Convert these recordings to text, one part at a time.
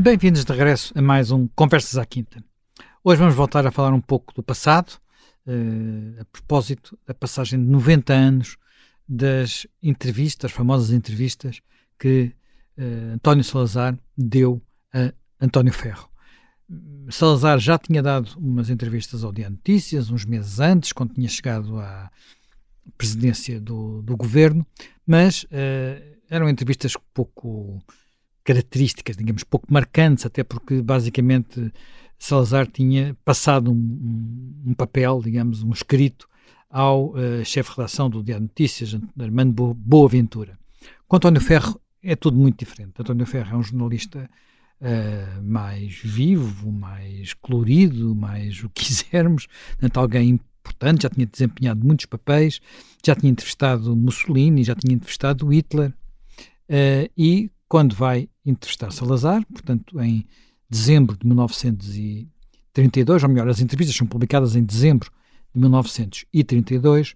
Bem-vindos de regresso a mais um Conversas à Quinta. Hoje vamos voltar a falar um pouco do passado, uh, a propósito da passagem de 90 anos das entrevistas, famosas entrevistas que uh, António Salazar deu a António Ferro. Salazar já tinha dado umas entrevistas ao Dia Notícias, uns meses antes, quando tinha chegado à presidência do, do governo, mas uh, eram entrevistas pouco características, digamos, pouco marcantes, até porque basicamente Salazar tinha passado um, um, papel, digamos, um escrito ao uh, chefe de redação do Diário Notícias, Armando Boaventura. Com António Ferro é tudo muito diferente. António Ferro é um jornalista uh, mais vivo, mais colorido, mais o que quisermos, portanto, alguém importante, já tinha desempenhado muitos papéis, já tinha entrevistado Mussolini, já tinha entrevistado Hitler, uh, e quando vai entrevistar Salazar, portanto, em dezembro de 1932, ou melhor, as entrevistas são publicadas em dezembro de 1932,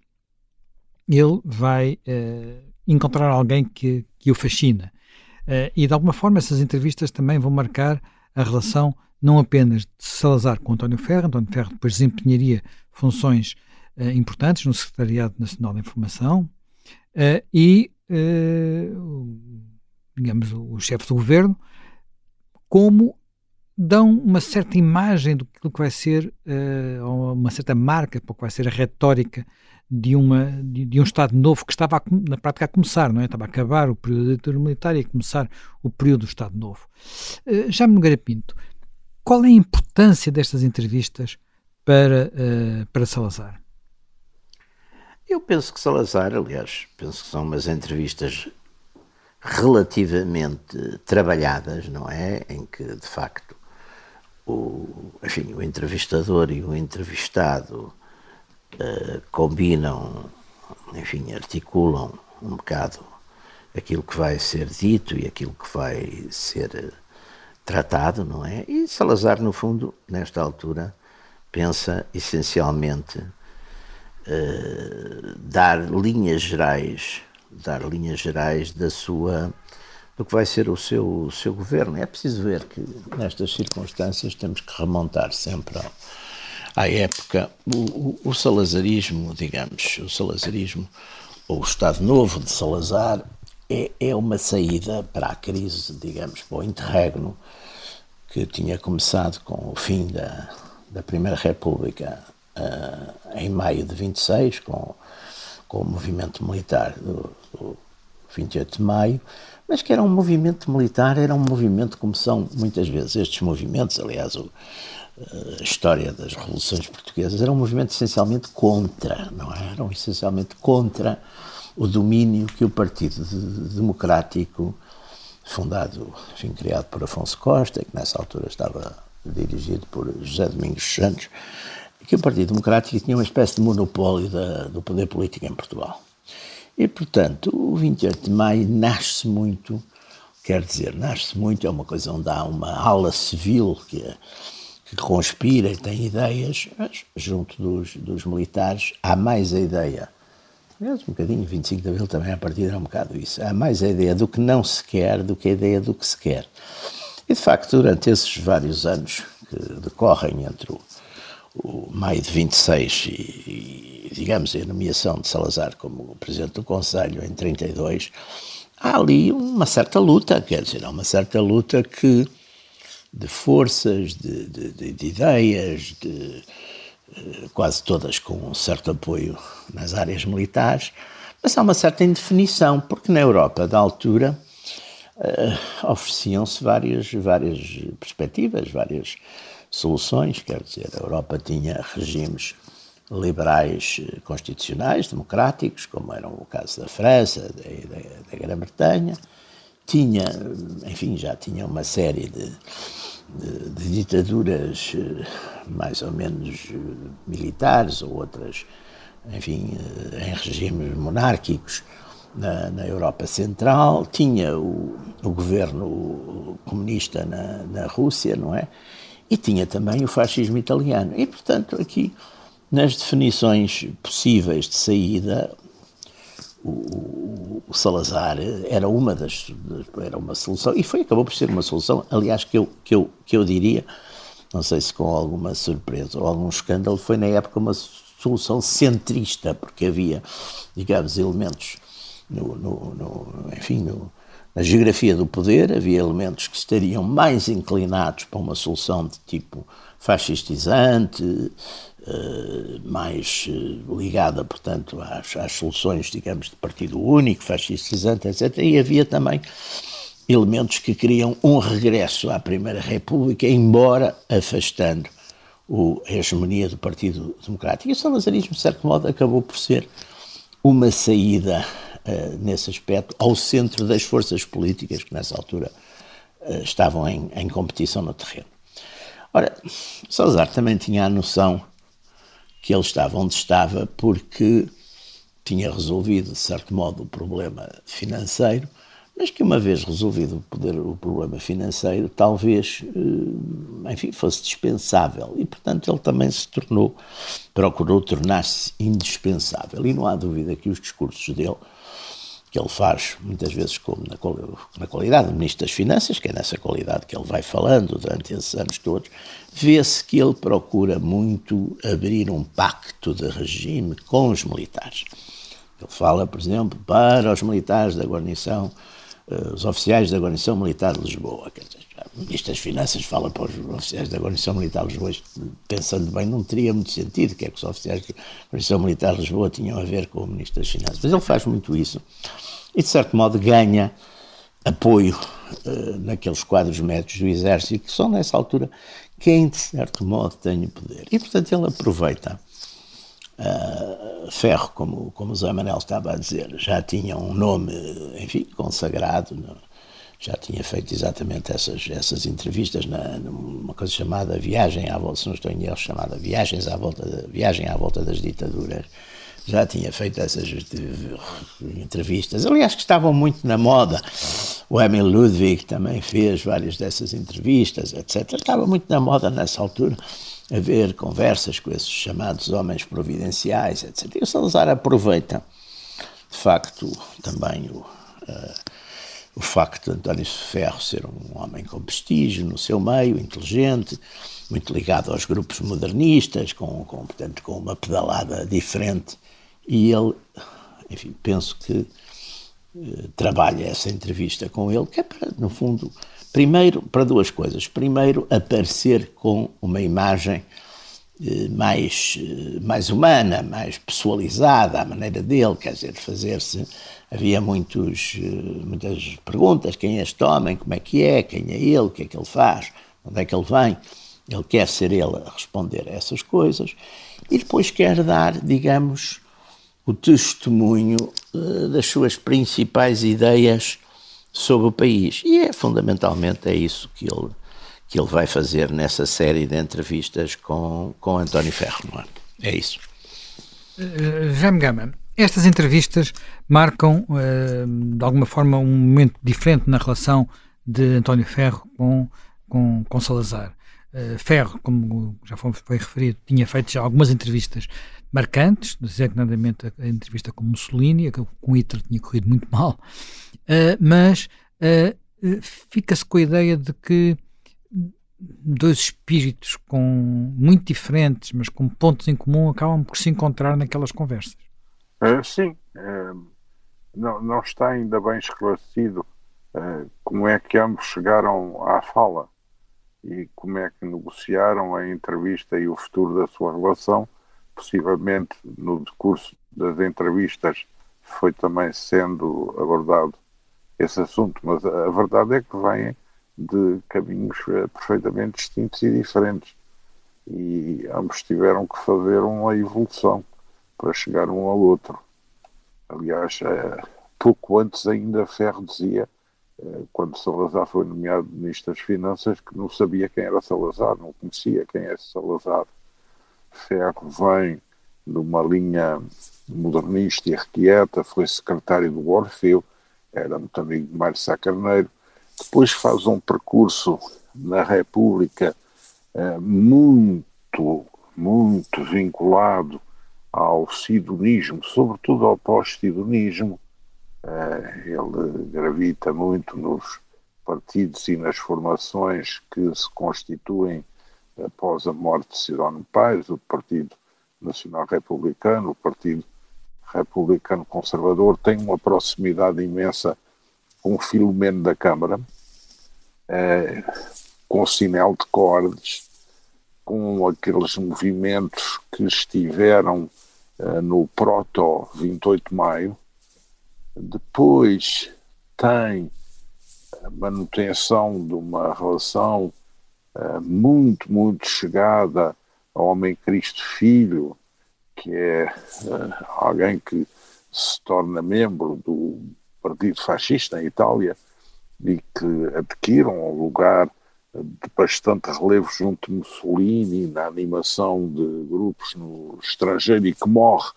ele vai uh, encontrar alguém que, que o fascina. Uh, e de alguma forma essas entrevistas também vão marcar a relação não apenas de Salazar com António Ferro, António Ferro depois desempenharia funções uh, importantes no Secretariado Nacional da Informação, e digamos, o, chefe do governo, como dão uma certa imagem do que vai ser, uh, uma certa marca para o que vai ser a retórica de, uma, de, de, um Estado novo que estava a, na prática a começar, não é? Estava a acabar o período da ditadura militar e a começar o período do Estado Novo. Uh, Jaime Nogueira Pinto, qual é a importância destas entrevistas para, uh, para Salazar? Eu penso que Salazar, aliás, penso que são umas entrevistas relativamente trabalhadas, não é? Em que, de facto, o, enfim, o entrevistador e o entrevistado uh, combinam, enfim, articulam um bocado aquilo que vai ser dito e aquilo que vai ser tratado, não é? E Salazar, no fundo, nesta altura, pensa essencialmente uh, dar linhas gerais dar linhas gerais da sua do que vai ser o seu, o seu governo. É preciso ver que nestas circunstâncias temos que remontar sempre ao, à época. O, o, o, salazarismo, digamos, o salazarismo, ou o Estado Novo de Salazar, é, é uma saída para a crise, digamos, para o interregno que tinha começado com o fim da, da Primeira República uh, em maio de 26, com com o movimento militar do, 28 de maio, mas que era um movimento militar, era um movimento como são muitas vezes estes movimentos, aliás, o, eh, a história das revoluções portuguesas, era um movimento essencialmente contra, não é? Eram essencialmente contra o domínio que o Partido Democrático, fundado, enfim, criado por Afonso Costa, que nessa altura estava dirigido por José Domingos Santos, que o Partido Democrático tinha uma espécie de monopólio da, do poder político em Portugal. E, portanto, o 28 de maio nasce muito, quer dizer, nasce muito, é uma coisa onde há uma ala civil que, que conspira e tem ideias, mas junto dos, dos militares há mais a ideia, aliás, um bocadinho, 25 de Abril também a partir era um bocado isso, há mais a ideia do que não se quer do que a ideia do que se quer. E, de facto, durante esses vários anos que decorrem entre o o maio de 26 e, e, digamos, a nomeação de Salazar como presidente do Conselho em 32, há ali uma certa luta, quer dizer, há uma certa luta que de forças, de, de, de ideias, de, eh, quase todas com um certo apoio nas áreas militares, mas há uma certa indefinição, porque na Europa da altura uh, ofereciam-se várias, várias perspectivas, várias soluções, quer dizer, a Europa tinha regimes liberais eh, constitucionais, democráticos, como era o caso da França, da, da, da Grã-Bretanha, tinha, enfim, já tinha uma série de, de, de, ditaduras eh, mais ou menos eh, militares ou outras, enfim, em regimes monárquicos na, na Europa Central, tinha o, o governo comunista na, na Rússia, não é? e tinha também o fascismo italiano. E, portanto, aqui, nas definições possíveis de saída, o, o, Salazar era uma das era uma solução e foi acabou por ser uma solução aliás que eu que eu que eu diria não sei se com alguma surpresa ou algum escândalo foi na época uma solução centrista porque havia digamos elementos no, no, no enfim no, na geografia do poder havia elementos que estariam mais inclinados para uma solução de tipo fascistizante mais uh, ligada, portanto, às, às, soluções, digamos, de partido único, fascistizante, etc. E havia também elementos que queriam um regresso à Primeira República, embora afastando o, a hegemonia do Partido Democrático. E o salazarismo, de certo modo, acabou por ser uma saída, uh, nesse aspecto, ao centro das forças políticas que, nessa altura, estavam em, em competição no terreno. Ora, Salazar também tinha a noção que ele estava onde estava porque tinha resolvido, de certo modo, o problema financeiro, mas que uma vez resolvido o, poder, o problema financeiro, talvez, eh, enfim, fosse dispensável. E, portanto, ele também se tornou, procurou tornar-se indispensável. E não há dúvida que os discursos dele que ele faz muitas vezes como na, na, qualidade de Ministro das Finanças, que é nessa qualidade que ele vai falando durante esses anos todos, vê-se que ele procura muito abrir um pacto de regime com os militares. Ele fala, por exemplo, para os militares da guarnição, uh, os oficiais da guarnição militar de Lisboa. Quer dizer, o Ministro das Finanças fala para os oficiais da guarnição militar de Lisboa, pensando bem, não teria muito sentido que é que os oficiais da guarnição militar de Lisboa tinham a ver com o Ministro das Finanças. Mas ele faz muito isso e, de certo modo, ganha apoio uh, naqueles quadros médios do Exército, que são, nessa altura, quem, de certo modo, tem o poder. E, portanto, ele aproveita uh, Ferro, como, como o Zé Manel estava a dizer, já tinha um nome, enfim, consagrado, no, já tinha feito exatamente essas, essas entrevistas na, numa coisa chamada Viagem à Volta, se não estou em erro, chamada Viagens à Volta, Viagem à Volta das Ditaduras, já tinha feito essas entrevistas, aliás, que estavam muito na moda. O Emil Ludwig também fez várias dessas entrevistas, etc. Estava muito na moda nessa altura haver conversas com esses chamados homens providenciais, etc. E o Salazar aproveita, de facto, também o, uh, o facto de António Ferro ser um homem com prestígio no seu meio, inteligente, muito ligado aos grupos modernistas, com, com, portanto, com uma pedalada diferente e ele, enfim, penso que eh, trabalha essa entrevista com ele, que é para, no fundo, primeiro, para duas coisas. Primeiro, aparecer com uma imagem mais, eh, mais humana, mais pessoalizada, à maneira dele, quer dizer, fazer-se. Havia muitos, eh, muitas perguntas: quem é este homem, como é que é, quem é ele, o que é que ele faz, onde é que ele vem. Ele quer ser ele a responder a essas coisas e depois quer dar, digamos, o testemunho das suas principais ideias sobre o país. E é fundamentalmente é isso que ele, que ele vai fazer nessa série de entrevistas com, com António Ferro. É? é isso. Uh, Jaime Gama, estas entrevistas marcam uh, de alguma forma um momento diferente na relação de António Ferro com, com, com Salazar. Uh, Ferro, como já foi, foi referido, tinha feito já algumas entrevistas marcantes, designadamente a, a entrevista com Mussolini, que com Hitler tinha corrido muito mal, uh, mas fica-se com a ideia de que dois espíritos com muito diferentes, mas com pontos em comum, acabam por se encontrar naquelas conversas. Uh, sim, não, não, está ainda bem esclarecido como é que ambos chegaram à fala e como é que negociaram a entrevista e o futuro da sua relação possivelmente no decurso das entrevistas foi também sendo abordado esse assunto, mas a verdade é que vêm de caminhos eh, perfeitamente distintos e diferentes. E ambos tiveram que fazer uma evolução para chegar um ao outro. Aliás, eh, pouco antes ainda Ferro dizia, eh, quando Salazar foi nomeado Ministro das Finanças, que não sabia quem era Salazar, não conhecia quem é Salazar. Ferro vem de uma linha modernista e requieta, foi secretário do Orfeu, era muito amigo de Mário Sá Carneiro, depois faz um percurso na República eh, muito, muito vinculado ao sidonismo, sobretudo ao pós-sidonismo. Eh, ele gravita muito nos partidos e nas formações que se constituem após a morte de Sidónio Pais, o Partido Nacional Republicano, o Partido Republicano Conservador, tem uma proximidade imensa o Filomeno da Câmara, eh, com o Sinel de Cordes, com aqueles movimentos que estiveram eh, no Proto 28 de Maio. Depois tem a manutenção de uma relação uh, muito, muito chegada ao Homem Cristo Filho, que é uh, alguém que se torna membro do Partido Fascista em Itália e que adquire um lugar de bastante relevo junto de Mussolini na animação de grupos no estrangeiro e que morre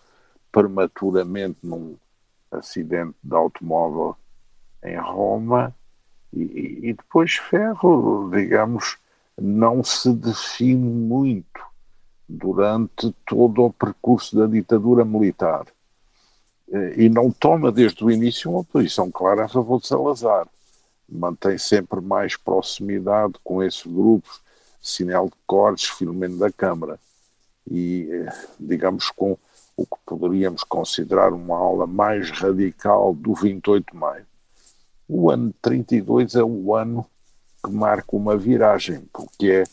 prematuramente num acidente de automóvel em Roma. E, e depois Ferro, digamos, não se define muito durante todo o percurso da ditadura militar e não toma desde o início uma posição clara a favor de Salazar mantém sempre mais proximidade com esses grupos, Sinel de Cortes, Filomeno da Câmara, e, eh, digamos, com o que poderíamos considerar uma aula mais radical do 28 de maio. O ano 32 é o ano que marca uma viragem, porque é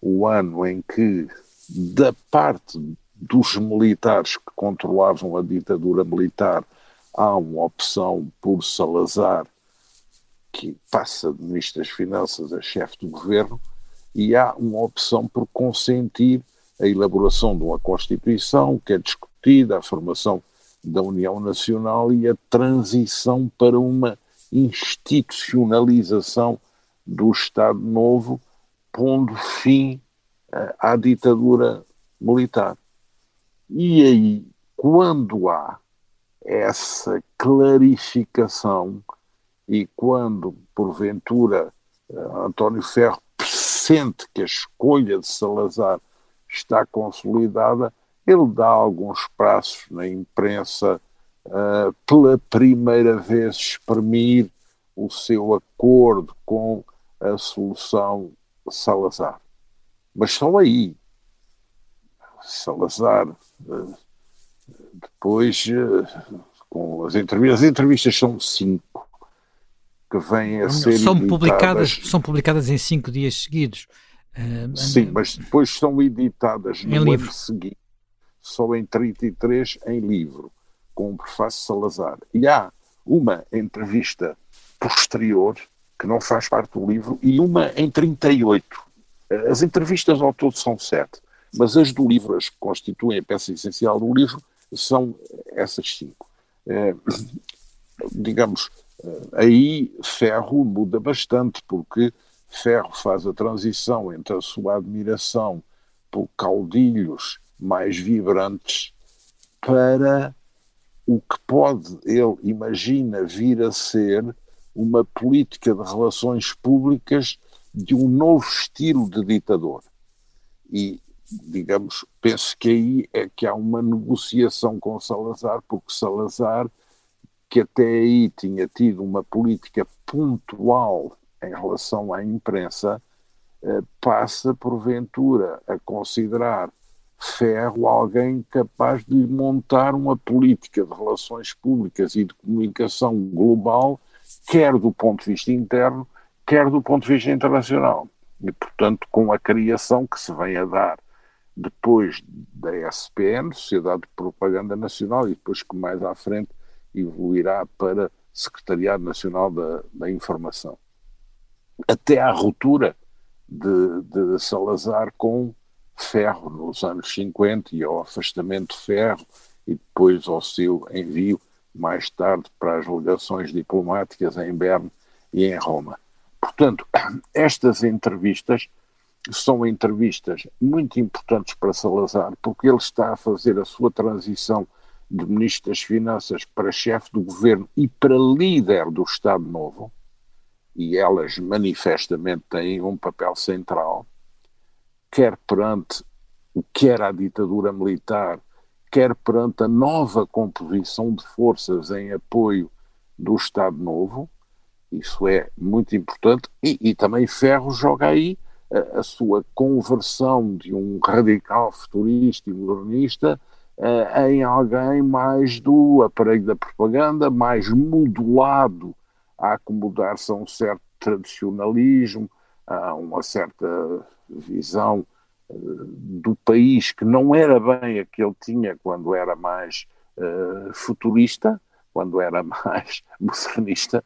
o ano em que, da parte dos militares que controlavam a ditadura militar, há uma opção por Salazar que passa de Ministro das Finanças a chefe do governo e há uma opção por consentir a elaboração de uma Constituição que é discutida, a formação da União Nacional e a transição para uma institucionalização do Estado Novo, pondo fim uh, à ditadura militar. E aí, quando há essa clarificação e quando, porventura, eh, António Ferro sente que a escolha de Salazar está consolidada, ele dá alguns prazos na imprensa uh, pela primeira vez exprimir o seu acordo com a solução Salazar. Mas só aí. Salazar, uh, depois, uh, com as entrevistas, as entrevistas são cinco que vêm a ser são publicadas são publicadas em cinco dias seguidos. Uh, sim mas depois são editadas no livro. ano seguinte só em 33 em livro com o prefácio Salazar. E há uma entrevista posterior que não faz parte do livro e uma em 38 as entrevistas ao todo são sete mas as do livro que constituem a peça essencial do livro são essas cinco é, digamos Aí Ferro muda bastante, porque Ferro faz a transição entre a sua admiração por caudilhos mais vibrantes para o que pode, ele imagina vir a ser uma política de relações públicas de um novo estilo de ditador. E, digamos, penso que aí é que há uma negociação com Salazar, porque Salazar que até aí tinha tido uma política pontual em relação à imprensa, eh, passa, porventura, a considerar Ferro alguém capaz de montar uma política de relações públicas e de comunicação global, quer do ponto de vista interno, quer do ponto de vista internacional. E, portanto, com a criação que se vem a dar depois da SPN, Sociedade de Propaganda Nacional, e depois que mais à frente evoluirá para Secretariado Nacional da, da Informação. Até à ruptura de, de Salazar com Ferro nos anos 50 e ao afastamento de Ferro e depois ao seu envio mais tarde para as legações diplomáticas em Berne e em Roma. Portanto, estas entrevistas são entrevistas muito importantes para Salazar, porque ele está a fazer a sua transição de Ministro das Finanças para chefe do governo e para líder do Estado Novo, e elas manifestamente têm um papel central, quer perante o que era a ditadura militar, quer perante a nova composição de forças em apoio do Estado Novo, isso é muito importante, e, e também Ferro joga aí a, a, sua conversão de um radical futurista e modernista uh, em alguém mais do aparelho da propaganda, mais modulado a acomodar-se a um certo tradicionalismo, a uma certa visão uh, do país que não era bem a que ele tinha quando era mais uh, futurista, quando era mais modernista,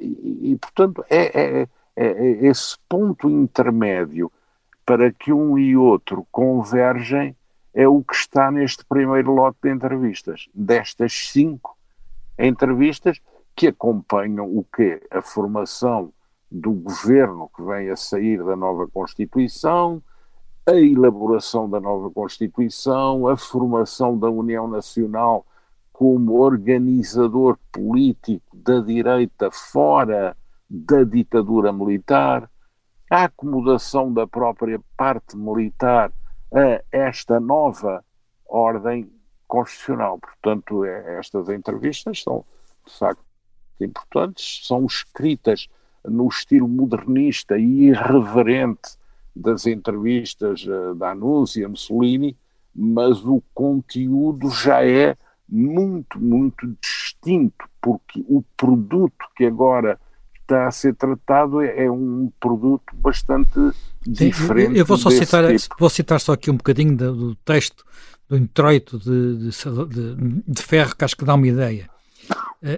e, e, portanto é, é esse ponto intermédio para que um e outro convergem é o que está neste primeiro lote de entrevistas. Destas cinco entrevistas que acompanham o quê? A formação do governo que vem a sair da nova Constituição, a elaboração da nova Constituição, a formação da União Nacional como organizador político da direita fora da ditadura militar, a acomodação da própria parte militar a esta nova ordem constitucional. Portanto, é, estas entrevistas são, de facto, importantes, são escritas no estilo modernista e irreverente das entrevistas uh, da Anúncia Mussolini, mas o conteúdo já é muito, muito distinto, porque o produto que agora está a ser tratado é, é um produto bastante diferente. Eu vou só citar, tipo. vou citar só aqui um bocadinho do, do texto do introito de, de, de, Ferro, que acho que dá uma ideia.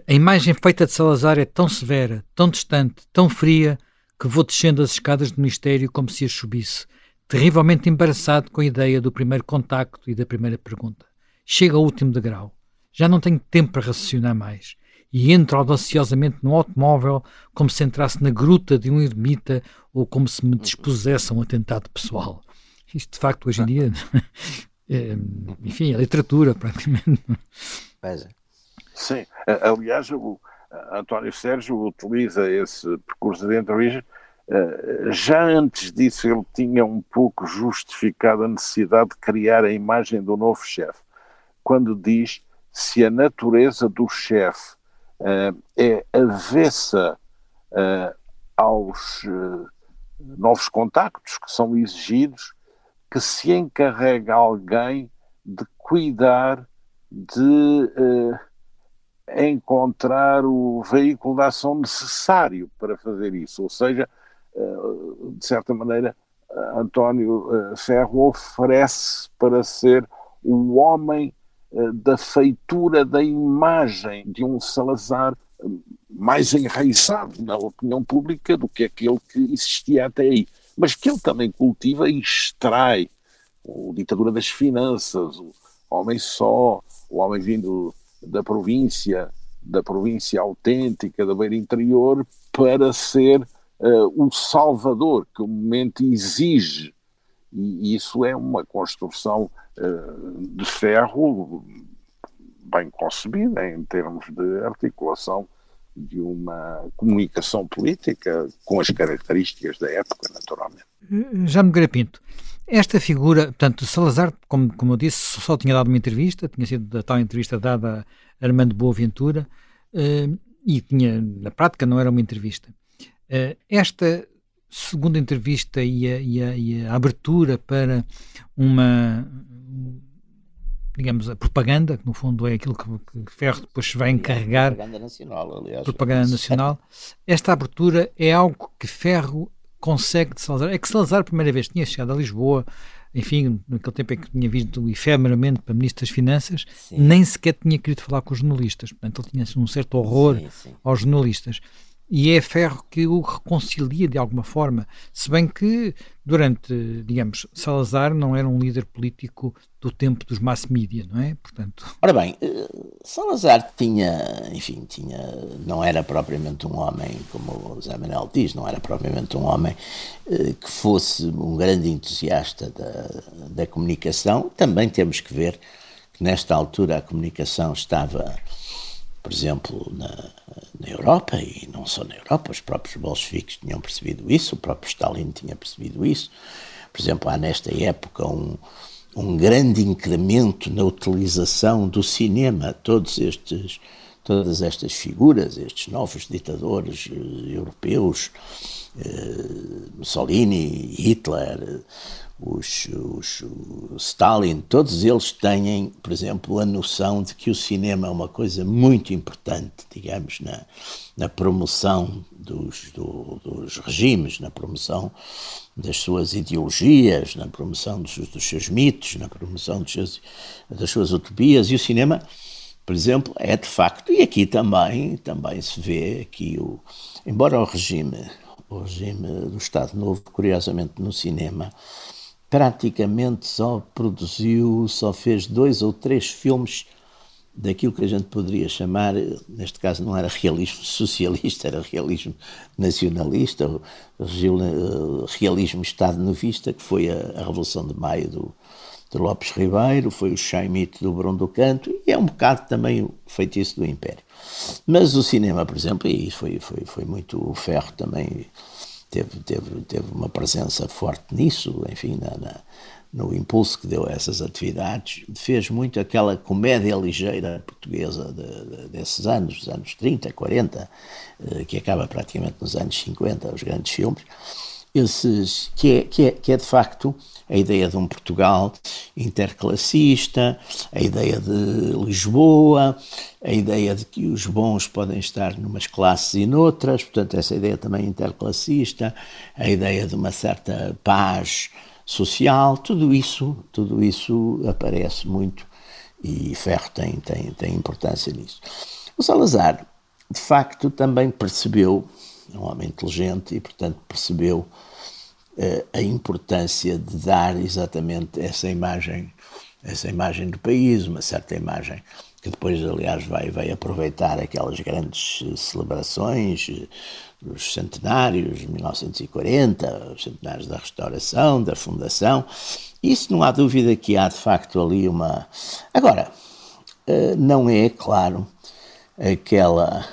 A imagem feita de Salazar é tão severa, tão distante, tão fria, que vou descendo as escadas do Ministério como se as subisse, terrivelmente embaraçado com a ideia do primeiro contacto e da primeira pergunta. Chega ao último degrau. Já não tenho tempo para raciocinar mais e entro audaciosamente no automóvel como se entrasse na gruta de um ermita ou como se me dispusesse a um atentado pessoal. Isto, de facto, hoje em dia, é, enfim, é literatura, praticamente. É. Sim, aliás, o António Sérgio utiliza esse percurso de entrevista. Eh, já antes disso, ele tinha um pouco justificado a necessidade de criar a imagem do novo chefe, quando diz se a natureza do chefe uh, é avessa uh, aos uh, novos contactos que são exigidos, que se encarrega alguém de cuidar de encontrar o veículo de ação necessário para fazer isso. Ou seja, de certa maneira, António Ferro oferece para ser o homem da feitura da imagem de um Salazar eh, mais enraizado na opinião pública do que aquele que existia até aí, mas que ele também cultiva e extrai o ditadura das finanças, o homem só, o homem vindo da província, da província autêntica, da beira interior, para ser uh, o salvador que o momento exige. E isso é uma construção eh, de ferro bem concebida em termos de articulação de uma comunicação política com as características da época, naturalmente. Já me Pinto, esta figura, portanto, Salazar, como, como eu disse, só tinha dado uma entrevista, tinha sido a tal entrevista dada a Armando Boaventura, uh, e tinha, na prática, não era uma entrevista. Uh, esta segunda entrevista e a, e, a, e a, abertura para uma digamos, a propaganda, que no fundo é aquilo que, que Ferro depois vai encarregar. Propaganda nacional, aliás. Propaganda nacional. Esta abertura é algo que Ferro consegue de Salazar. É que Salazar, a primeira vez, tinha chegado a Lisboa, enfim, naquele tempo em que tinha vindo efemeramente para Ministro das Finanças, sim. nem sequer tinha querido falar com os jornalistas. Portanto, ele tinha um certo horror sim, sim. aos jornalistas e é Ferro que o reconcilia de alguma forma, se bem que durante, digamos, Salazar não era um líder político do tempo dos mass media, não é? Portanto... Ora bem, eh, Salazar tinha, enfim, tinha, não era propriamente um homem, como o Zé Manuel diz, não era propriamente um homem eh, que fosse um grande entusiasta da, da comunicação. Também temos que ver que nesta altura a comunicação estava por exemplo, na, na, Europa, e não só na Europa, os próprios bolcheviques tinham percebido isso, o próprio Stalin tinha percebido isso. Por exemplo, há nesta época um, um grande incremento na utilização do cinema, todos estes todas estas figuras, estes novos ditadores uh, europeus, uh, Mussolini, Hitler, os, os, Stalin, todos eles têm, por exemplo, a noção de que o cinema é uma coisa muito importante, digamos, na, na promoção dos, do, dos regimes, na promoção das suas ideologias, na promoção dos, dos seus mitos, na promoção seus, das suas utopias, e o cinema por exemplo, é de facto, e aqui também, também se vê aqui o, embora o regime, o regime do Estado Novo, curiosamente no cinema, praticamente só produziu, só fez dois ou três filmes daquilo que a gente poderia chamar, neste caso não era realismo socialista, era realismo nacionalista, o realismo Estado-novista, que foi a, a Revolução de Maio do, de Lopes Ribeiro, foi o Chaimite do Bruno do Canto, e é um bocado também o feitiço do Império. Mas o cinema, por exemplo, e foi, foi, foi muito o ferro também, teve, teve, teve uma presença forte nisso, enfim, na, na, no impulso que deu a essas atividades, fez muito aquela comédia ligeira portuguesa de, de, desses anos, dos anos 30, 40, eh, que acaba praticamente nos anos 50, os grandes filmes, esses, que, é, que, é, que é de facto a ideia de um Portugal interclassista, a ideia de Lisboa, a ideia de que os bons podem estar numas classes e noutras, portanto, essa ideia também interclassista, a ideia de uma certa paz social, tudo isso, tudo isso aparece muito e Ferro tem, tem, tem importância nisso. O Salazar, de facto, também percebeu, um homem inteligente e, portanto, percebeu uh, a importância de dar exatamente essa imagem, essa imagem do país, uma certa imagem que depois, aliás, vai, vai aproveitar aquelas grandes eh, celebrações, eh, os centenários, 1940, os centenários da restauração, da fundação. Isso não há dúvida que há, de facto, ali uma. Agora, não é, claro, aquela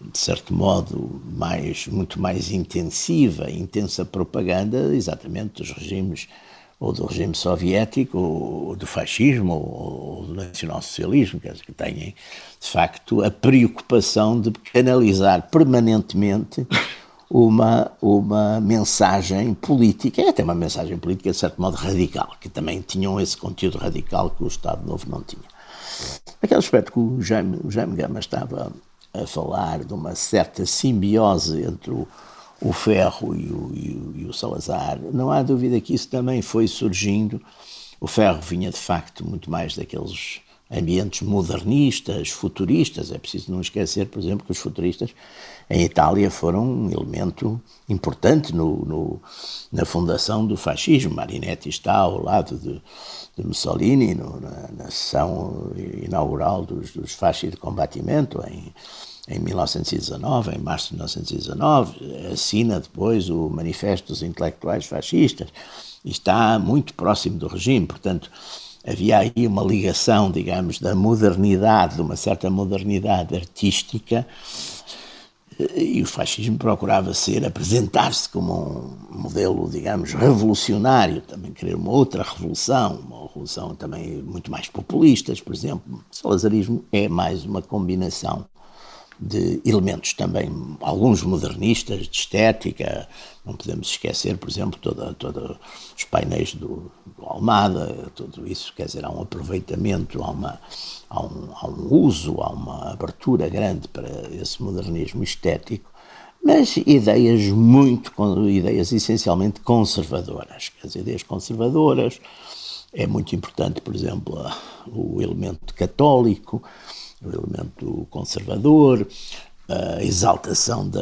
de certo modo, mais, muito mais intensiva, intensa propaganda, exatamente dos regimes, ou do regime soviético, ou do fascismo, ou do nacionalsocialismo, que têm, de facto, a preocupação de canalizar permanentemente uma, uma mensagem política, até uma mensagem política, de certo modo, radical, que também tinham esse conteúdo radical que o Estado Novo não tinha. Aquele aspecto que o Jaime, o Jaime Gama estava a falar de uma certa simbiose entre o, o Ferro e o, e, o, e o, Salazar, não há dúvida que isso também foi surgindo. O Ferro vinha de facto muito mais daqueles ambientes modernistas, futuristas. É preciso não esquecer, por exemplo, que os futuristas em Itália foram um elemento importante no, no, na fundação do fascismo. Marinetti está ao lado de, de Mussolini no, na, na, sessão inaugural dos, dos fasci de combatimento em, em 1919, em março de 1919, assina depois o Manifesto dos Intelectuais Fascistas e está muito próximo do regime, portanto havia aí uma ligação, digamos, da modernidade, de uma certa modernidade artística e o fascismo procurava ser, apresentar-se como um modelo, digamos, revolucionário, também querer uma outra revolução, uma revolução também muito mais populista, por exemplo. O salazarismo é mais uma combinação de elementos também, alguns modernistas, de estética, não podemos esquecer, por exemplo, toda, toda os painéis do, do Almada, tudo isso, quer dizer, há um aproveitamento, há, uma, há, um, há um uso, há uma abertura grande para esse modernismo estético, mas ideias muito, ideias essencialmente conservadoras, dizer, ideias conservadoras, é muito importante, por exemplo, o elemento católico, o elemento conservador, a exaltação da,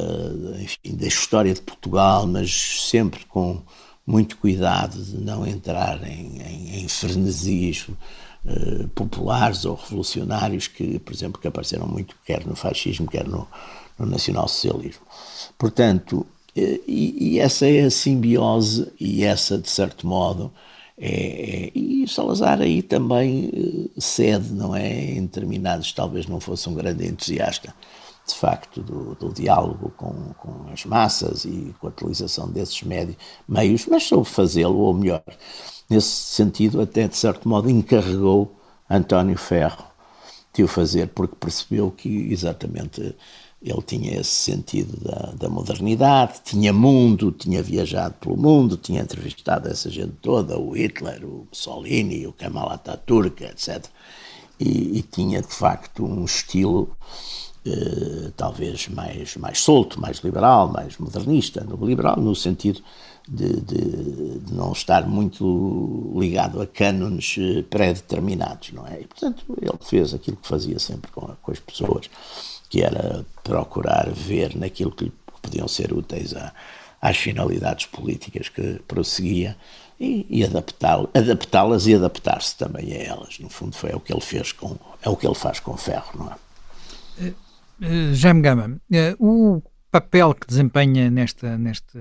enfim, da história de Portugal, mas sempre com muito cuidado de não entrar em, em, em frenesis uh, populares ou revolucionários que, por exemplo, que apareceram muito quer no fascismo, quer no, no nacionalsocialismo. Portanto, uh, e, e, essa é a simbiose e essa, de certo modo, é, é, e Salazar aí também uh, cede, não é? Em determinados, talvez não fosse um grande entusiasta de facto, do, do diálogo com, com, as massas e com a utilização desses médios, meios, mas soube fazê-lo, ou melhor, nesse sentido, até de certo modo encarregou António Ferro de o fazer, porque percebeu que exatamente ele tinha esse sentido da, da, modernidade, tinha mundo, tinha viajado pelo mundo, tinha entrevistado essa gente toda, o Hitler, o Mussolini, o Kemal Atatürk, etc. E, e tinha, de facto, um estilo eh, talvez mais, mais solto, mais liberal, mais modernista, liberal no sentido de, de, de, não estar muito ligado a cânones eh, pré-determinados, não é? E, portanto, ele fez aquilo que fazia sempre com, com as pessoas, que era procurar ver naquilo que podiam ser úteis a, às finalidades políticas que prosseguia e, e adaptá-las adaptá e adaptar-se também a elas. No fundo, foi o que ele fez com, é o que ele faz com ferro, não é? Eh, Jaime Gama, uh, o papel que desempenha nesta, neste,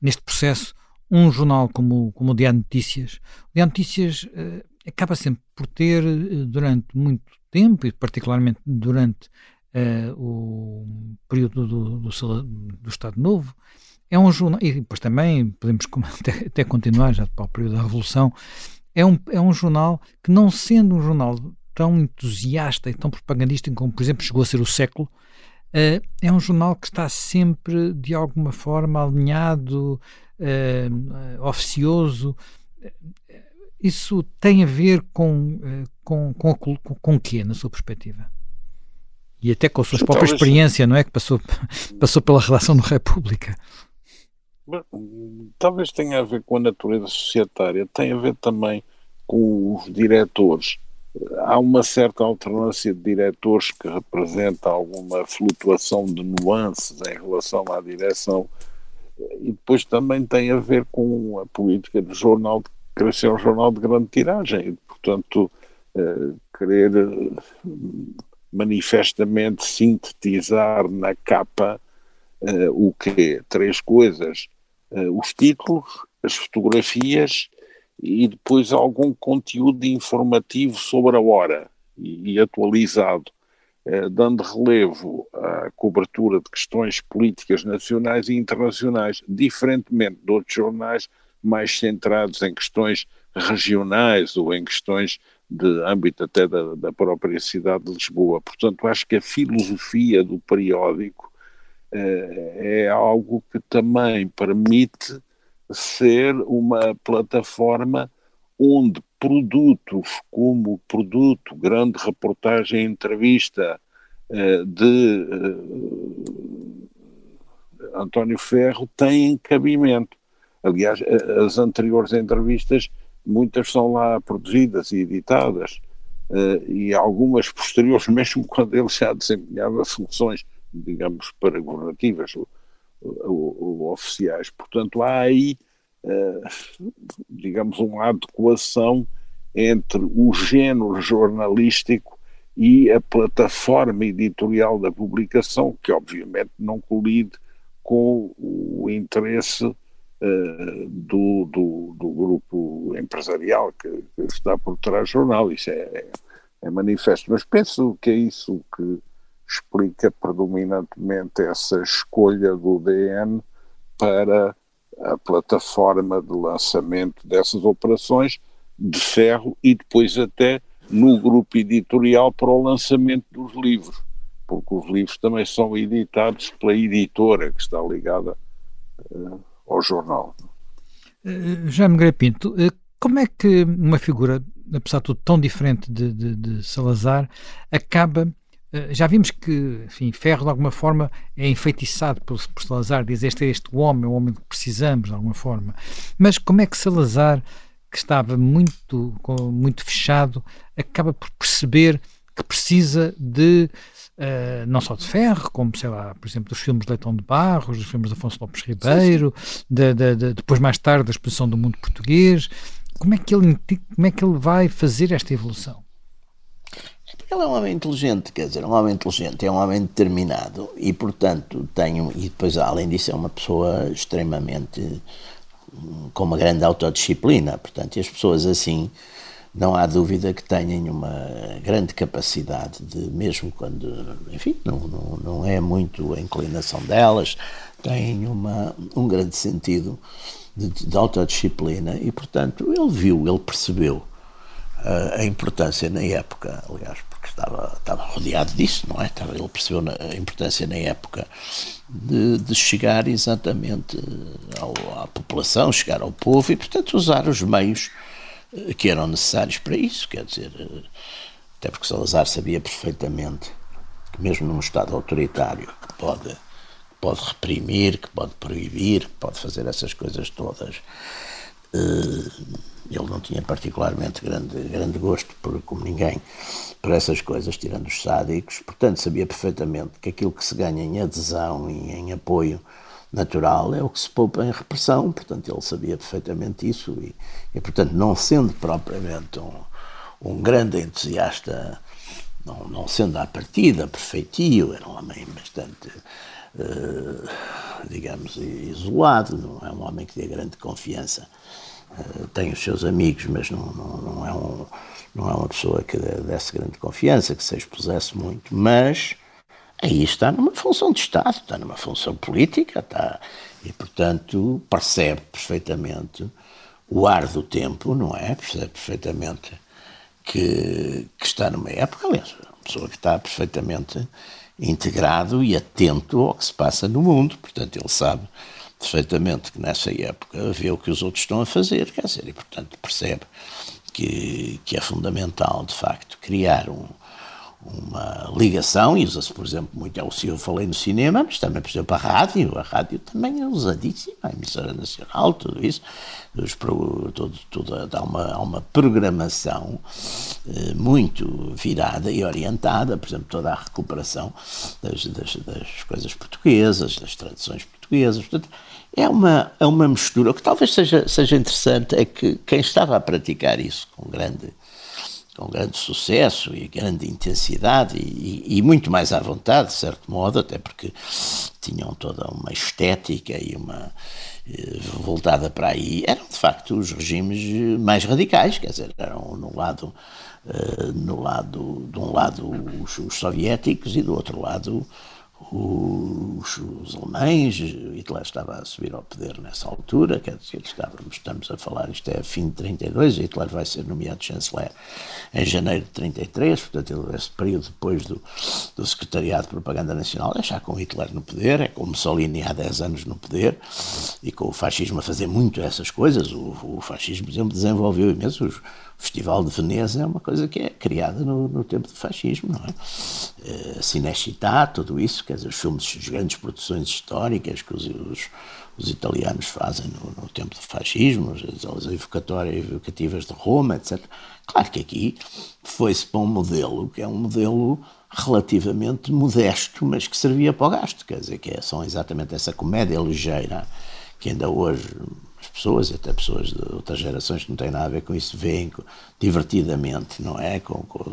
neste processo um jornal como, como o Diário Notícias, o Diário Notícias uh, acaba sempre por ter, durante muito tempo, e particularmente durante o período do, do, do, Estado Novo, é um jornal, e depois também podemos até, até continuar já para o período da Revolução, é um, é um jornal que, não sendo um jornal tão entusiasta e tão propagandístico como, por exemplo, chegou a ser o século, uh, é um jornal que está sempre, de alguma forma, alinhado, uh, oficioso. Isso tem a ver com, uh, com, com, com, com o quê, na sua perspectiva? E até com a sua própria experiência, não é? Que passou, passou pela redação do República. Talvez tenha a ver com a natureza societária, tem a ver também com os diretores há uma certa alternância de diretores que representa alguma flutuação de nuances em relação à direção e depois também tem a ver com a política do jornal de ser um jornal de grande tiragem e, portanto, eh, querer eh, manifestamente sintetizar na capa eh, o que Três coisas. os títulos, as fotografias e depois algum conteúdo informativo sobre a hora e, e atualizado, eh, dando relevo à cobertura de questões políticas nacionais e internacionais, diferentemente de outros jornais mais centrados em questões regionais ou em questões de âmbito até da, da própria cidade de Lisboa. Portanto, acho que a filosofia do periódico eh, é algo que também permite ser uma plataforma onde produtos como produto, grande reportagem, entrevista eh, de eh, António Ferro têm cabimento. Aliás, as anteriores entrevistas, muitas são lá produzidas e editadas, eh, e algumas posteriores, mesmo quando ele já desempenhava funções, digamos, paragovernativas, oficiais. Portanto, há aí, eh, digamos, uma adequação entre o género jornalístico e a plataforma editorial da publicação, que obviamente não colide com o interesse uh, do, do, do, grupo empresarial que, que, está por trás do jornal. Isso é, é, é manifesto. Mas penso que é isso que explica predominantemente essa escolha do DN para a plataforma de lançamento dessas operações de ferro e depois até no grupo editorial para o lançamento dos livros, porque os livros também são editados pela editora que está ligada uh, ao jornal. Uh, Jaime Grapinto, uh, como é que uma figura, apesar de tudo tão diferente de, de, de Salazar, acaba eh, já vimos que, enfim, Ferro de alguma forma é enfeitiçado por, por Salazar, diz este é este o homem, o homem que precisamos de alguma forma. Mas como é que Salazar, que estava muito, muito fechado, acaba por perceber que precisa de Uh, não só de Ferro, como, sei lá, por exemplo, dos filmes de Leitão de Barros, dos filmes de Afonso Lopes Ribeiro, sim, sim. De, de, de, depois mais tarde da exposição do mundo português. Como é, que ele, como é que ele vai fazer esta evolução? Ele é um homem inteligente, quer dizer, um homem inteligente, é um homem determinado e, portanto, tenho. E depois, além disso, é uma pessoa extremamente. com uma grande autodisciplina. Portanto, e as pessoas assim não há dúvida que têm uma grande capacidade de, mesmo quando, enfim, não, não, não é muito a inclinação delas, têm uma, um grande sentido de, de autodisciplina e, portanto, ele viu, ele percebeu uh, a importância na época, aliás, porque estava, estava rodeado disso, não é? Ele percebeu a importância na época de, de chegar exatamente ao, à população, chegar ao povo e, portanto, usar os meios que eram necessários para isso, quer dizer, até porque Salazar sabia perfeitamente que mesmo num Estado autoritário que pode, pode reprimir, que pode proibir, que pode fazer essas coisas todas, eh, ele não tinha particularmente grande, grande gosto, por, como ninguém, por essas coisas, tirando os sádicos, portanto sabia perfeitamente que aquilo que se ganha em adesão e em apoio natural é o que se poupa em repressão, portanto ele sabia perfeitamente isso e, e portanto não sendo propriamente um, um grande entusiasta, não, não sendo à partida perfeitio, era um homem bastante, uh, digamos, isolado, não é? Um homem que tinha grande confiança, tem os seus amigos, mas não, não, não, é um, não é uma pessoa que desse grande confiança, que se expusesse muito, mas aí está numa função de Estado, está numa função política, está, e portanto percebe perfeitamente o ar do tempo, não é? Percebe perfeitamente que, que está numa época, aliás, uma pessoa que está perfeitamente integrado e atento ao que se passa no mundo, portanto ele sabe perfeitamente que nessa época vê o que os outros estão a fazer, quer dizer, e portanto percebe que, que é fundamental, de facto, criar um, uma ligação, e usa-se, por exemplo, muito, é o eu falei no cinema, mas também, por exemplo, a rádio, a rádio também é usadíssima, a emissora nacional, tudo isso, os, todo, tudo, há, uma, há uma programação eh, muito virada e orientada, por exemplo, toda a recuperação das, das, das coisas portuguesas, das tradições portuguesas, portanto, é uma, é uma mistura, o que talvez seja, seja interessante é que quem estava a praticar isso com grande com grande sucesso e grande intensidade e, e, muito mais à vontade, de certo modo, até porque tinham toda uma estética e uma eh, voltada para aí, eram de facto os regimes mais radicais, quer dizer, eram no lado, uh, no lado de um lado os, os soviéticos e do outro lado os, os, alemães, Hitler estava a subir ao poder nessa altura, quer dizer, estávamos, estamos a falar, isto é fim de 32, Hitler vai ser nomeado chanceler em janeiro de 33, portanto, esse período depois do, do Secretariado de Propaganda Nacional é já com Hitler no poder, é com Mussolini há 10 anos no poder, e com o fascismo a fazer muito essas coisas, o, o fascismo, por exemplo, desenvolveu imenso os, Festival de Veneza é uma coisa que é criada no, no tempo do fascismo, não é? Cinecittà, tudo isso, quer dizer, os filmes, as grandes produções históricas que os, os, os italianos fazem no, no, tempo do fascismo, as, as evocatórias evocativas de Roma, etc. Claro que aqui foi-se para um modelo que é um modelo relativamente modesto, mas que servia para o gasto, quer dizer, que é, são exatamente essa comédia ligeira que ainda hoje pessoas, e até pessoas de outras gerações que não têm nada a ver com isso, veem divertidamente, não é? Com, com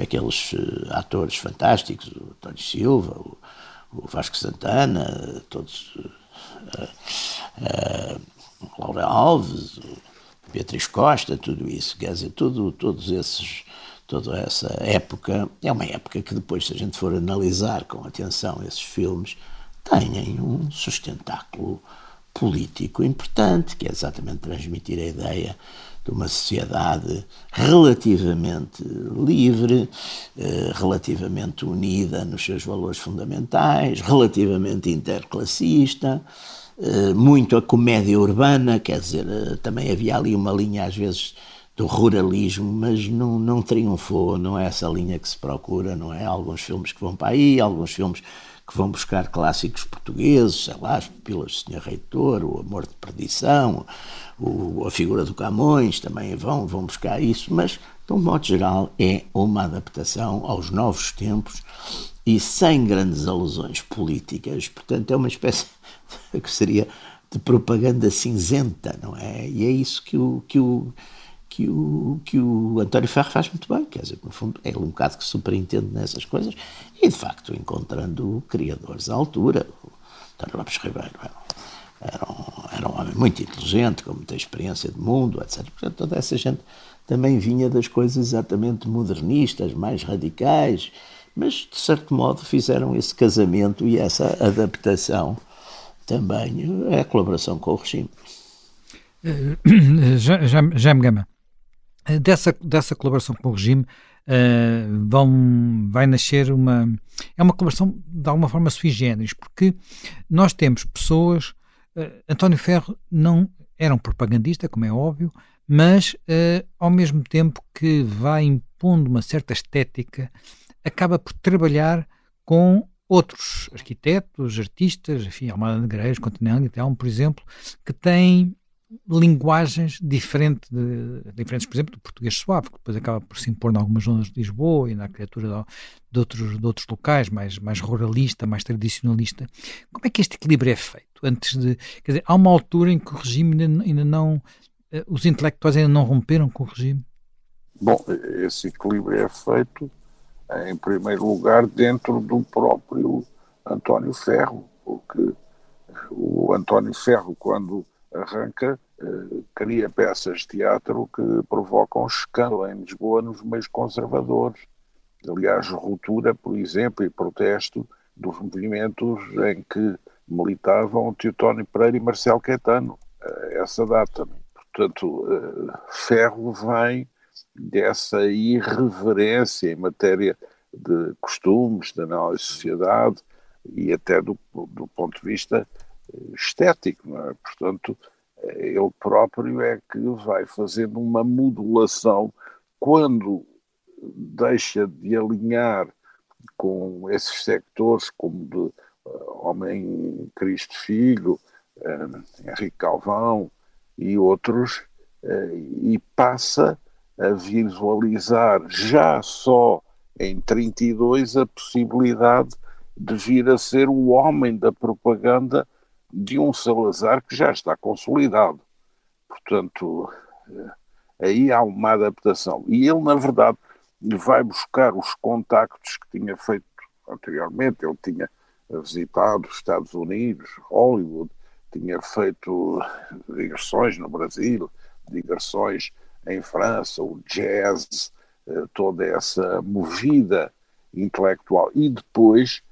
aqueles uh, atores fantásticos, o Tony Silva, o, o Vasco Santana, todos. Uh, uh, Laura Alves, Beatriz Costa, tudo isso, quer dizer, tudo, todos esses, toda essa época, é uma época que depois, se a gente for analisar com atenção esses filmes, têm um sustentáculo político importante, que é exatamente transmitir a ideia de uma sociedade relativamente livre, eh, relativamente unida nos seus valores fundamentais, relativamente interclassista, eh, muito a comédia urbana, quer dizer, eh, também havia ali uma linha às vezes do ruralismo, mas não, não triunfou, não é essa linha que se procura, não é? Alguns filmes que vão para aí, alguns filmes que vão buscar clássicos portugueses, sei lá, as pupilas do Senhor Reitor, o Amor de Perdição, o, a figura do Camões, também vão, vão buscar isso, mas, de um modo geral, é uma adaptação aos novos tempos e sem grandes alusões políticas, portanto é uma espécie que seria de propaganda cinzenta, não é? E é isso que o, que o que o, que o António Ferro faz muito bem, quer dizer, no fundo é um bocado que superintende nessas coisas e, de facto, encontrando criadores à altura. O António Lopes Ribeiro era um, era um homem muito inteligente, com muita experiência de mundo, etc. Portanto, toda essa gente também vinha das coisas exatamente modernistas, mais radicais, mas de certo modo fizeram esse casamento e essa adaptação também à colaboração com o regime. Jaime Gama, dessa, dessa colaboração com o regime uh, vão, vai nascer uma. É uma colaboração de alguma forma sui generis, porque nós temos pessoas. Uh, António Ferro não era um propagandista, como é óbvio, mas uh, ao mesmo tempo que vai impondo uma certa estética, acaba por trabalhar com outros arquitetos, artistas, enfim, Almada Negreiros, Continente e tal, por exemplo, que têm linguagens de, diferentes, por exemplo, do português suave, que depois acaba por se impor em algumas zonas de Lisboa e na arquitetura de, de, outros, de outros locais, mais, mais ruralista, mais tradicionalista. Como é que este equilíbrio é feito? Antes de, quer dizer, há uma altura em que o regime ainda, ainda não, eh, os intelectuais ainda não romperam com o regime? Bom, esse equilíbrio é feito, em primeiro lugar, dentro do próprio António Ferro, porque o António Ferro, quando arranca, uh, cria peças de teatro que provocam escândalo em Lisboa nos meios conservadores. Aliás, ruptura, por exemplo, e protesto dos movimentos em que militavam Teotónio Pereira e Marcelo Caetano, a essa data. Portanto, uh, Ferro vem dessa irreverência em matéria de costumes, de análise de sociedade e até do, do ponto de vista estético, é? portanto, ele próprio é que vai fazendo uma modulação quando deixa de alinhar com esses sectores como de uh, Homem Cristo Filho, uh, Henrique Calvão e outros, uh, e passa a visualizar já só em 32 a possibilidade de vir a ser o homem da propaganda de um Salazar que já está consolidado. Portanto, eh, aí há uma adaptação. E ele, na verdade, vai buscar os contactos que tinha feito anteriormente. Ele tinha visitado os Estados Unidos, Hollywood, tinha feito digressões no Brasil, digressões em França, o jazz, eh, toda essa movida intelectual. E depois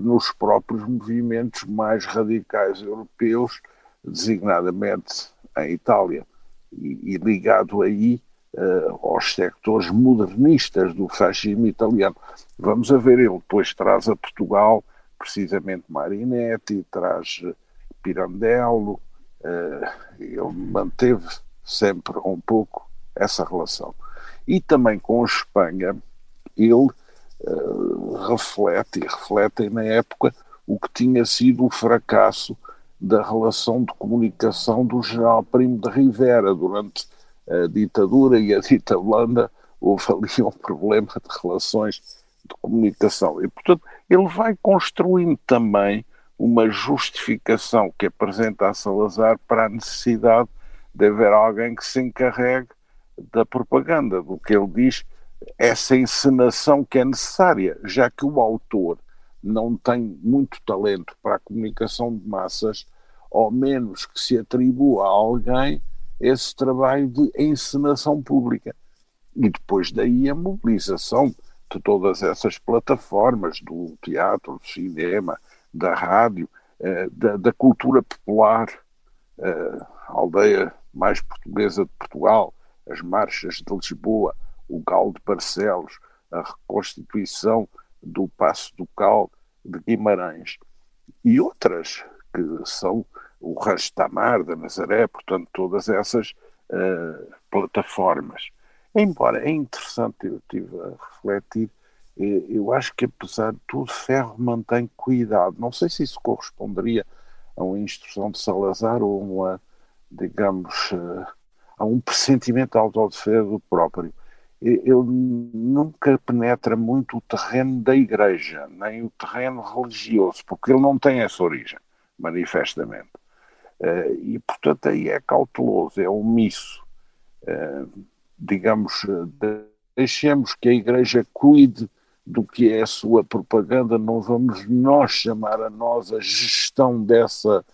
nos próprios movimentos mais radicais europeus, designadamente em Itália, e, e ligado aí uh, aos sectores modernistas do fascismo italiano. Vamos a ver, ele depois traz a Portugal precisamente Marinetti, traz Pirandello, uh, ele manteve sempre um pouco essa relação. E também com a Espanha, ele uh, reflete e refletem na época o que tinha sido o fracasso da relação de comunicação do general Primo de Rivera. Durante a ditadura e a dita Holanda houve ali um problema de relações de comunicação. E portanto ele vai construindo também uma justificação que apresenta a Salazar para a necessidade de haver alguém que se encarregue da propaganda, do que ele diz essa encenação que é necessária, já que o autor não tem muito talento para a comunicação de massas, ao menos que se atribua a alguém esse trabalho de encenação pública. E depois daí a mobilização de todas essas plataformas do teatro, do cinema, da rádio, eh, da, da, cultura popular, eh, a aldeia mais portuguesa de Portugal, as marchas de Lisboa, o Gal de Barcelos, a reconstituição do Passo do Cal de Guimarães e outras que são o Rastamar da Nazaré, portanto, todas essas uh, plataformas. Embora é interessante, eu estive a refletir, eh, eu acho que apesar de tudo, Ferro mantém cuidado. Não sei se isso corresponderia a uma instrução de Salazar ou a uma, digamos, uh, a um pressentimento de autodefesa do próprio ele nunca penetra muito o terreno da igreja, nem o terreno religioso, porque ele não tem essa origem, manifestamente. Uh, e, portanto, aí é cauteloso, é omisso. Uh, digamos, deixemos que a igreja cuide do que é a sua propaganda, não vamos nós chamar a nós a gestão dessa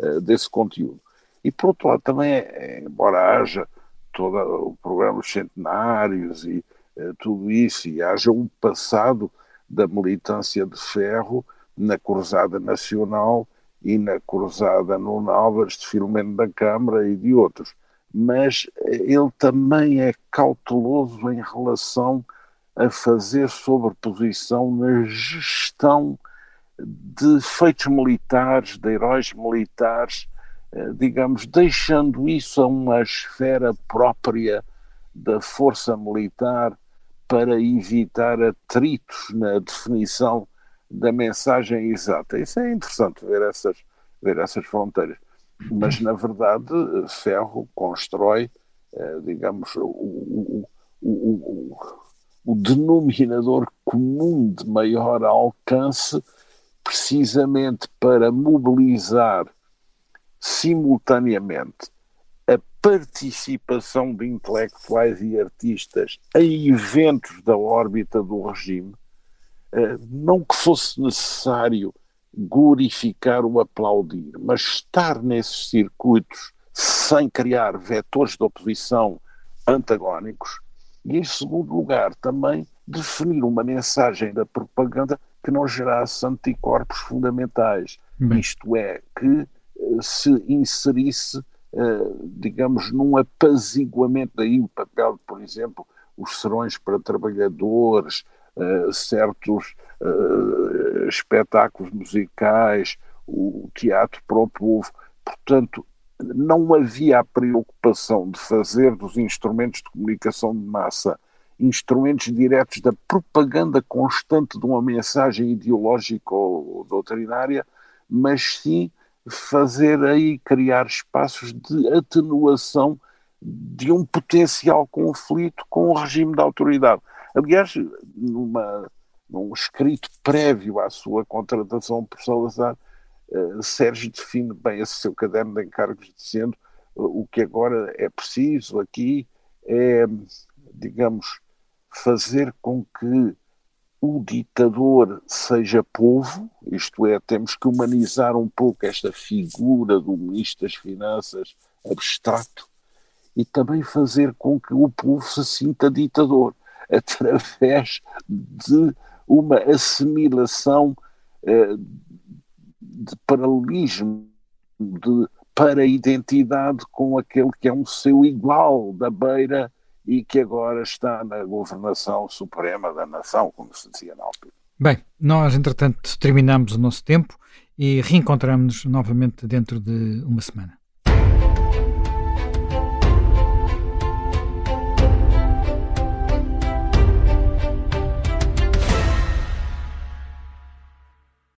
uh, desse conteúdo. E por outro lado, também, embora haja todo o programa dos centenários e uh, tudo isso, e haja um passado da militância de ferro na Cruzada Nacional e na Cruzada Nuno Álvares de Filomeno da Câmara e de outros. Mas ele também é cauteloso em relação a fazer sobreposição na gestão de feitos militares, de heróis militares, eh, digamos, deixando isso a uma esfera própria da força militar para evitar atritos na definição da mensagem exata. Isso é interessante ver essas, ver essas fronteiras. Mas, na verdade, Ferro constrói, eh, digamos, o, o, o, o denominador comum de maior alcance, precisamente para mobilizar simultaneamente a participação de intelectuais e artistas em eventos da órbita do regime, eh, não que fosse necessário glorificar o aplaudir, mas estar nesses circuitos sem criar vetores de oposição antagónicos, e, em segundo lugar, também definir uma mensagem da propaganda que não gerasse anticorpos fundamentais. Bem. Isto é, que se inserisse, uh, digamos, num apaziguamento, daí o papel, por exemplo, os serões para trabalhadores, uh, certos uh, espetáculos musicais, o teatro para o povo. Portanto, não havia a preocupação de fazer dos instrumentos de comunicação de massa instrumentos diretos da propaganda constante de uma mensagem ideológica ou doutrinária, mas sim fazer aí criar espaços de atenuação de um potencial conflito com o regime da autoridade. Aliás, numa, num escrito prévio à sua contratação por Salazar, uh, Sérgio define bem esse seu caderno de encargos, dizendo uh, o que agora é preciso aqui é, digamos, fazer com que o ditador seja povo, isto é, temos que humanizar um pouco esta figura do ministro das Finanças abstrato e também fazer com que o povo se sinta ditador através de uma assimilação eh, de paralelismo, de para a identidade com aquele que é um seu igual da beira e que agora está na governação suprema da nação, como se dizia na altura. Bem, nós entretanto terminamos o nosso tempo e reencontramos-nos novamente dentro de uma semana.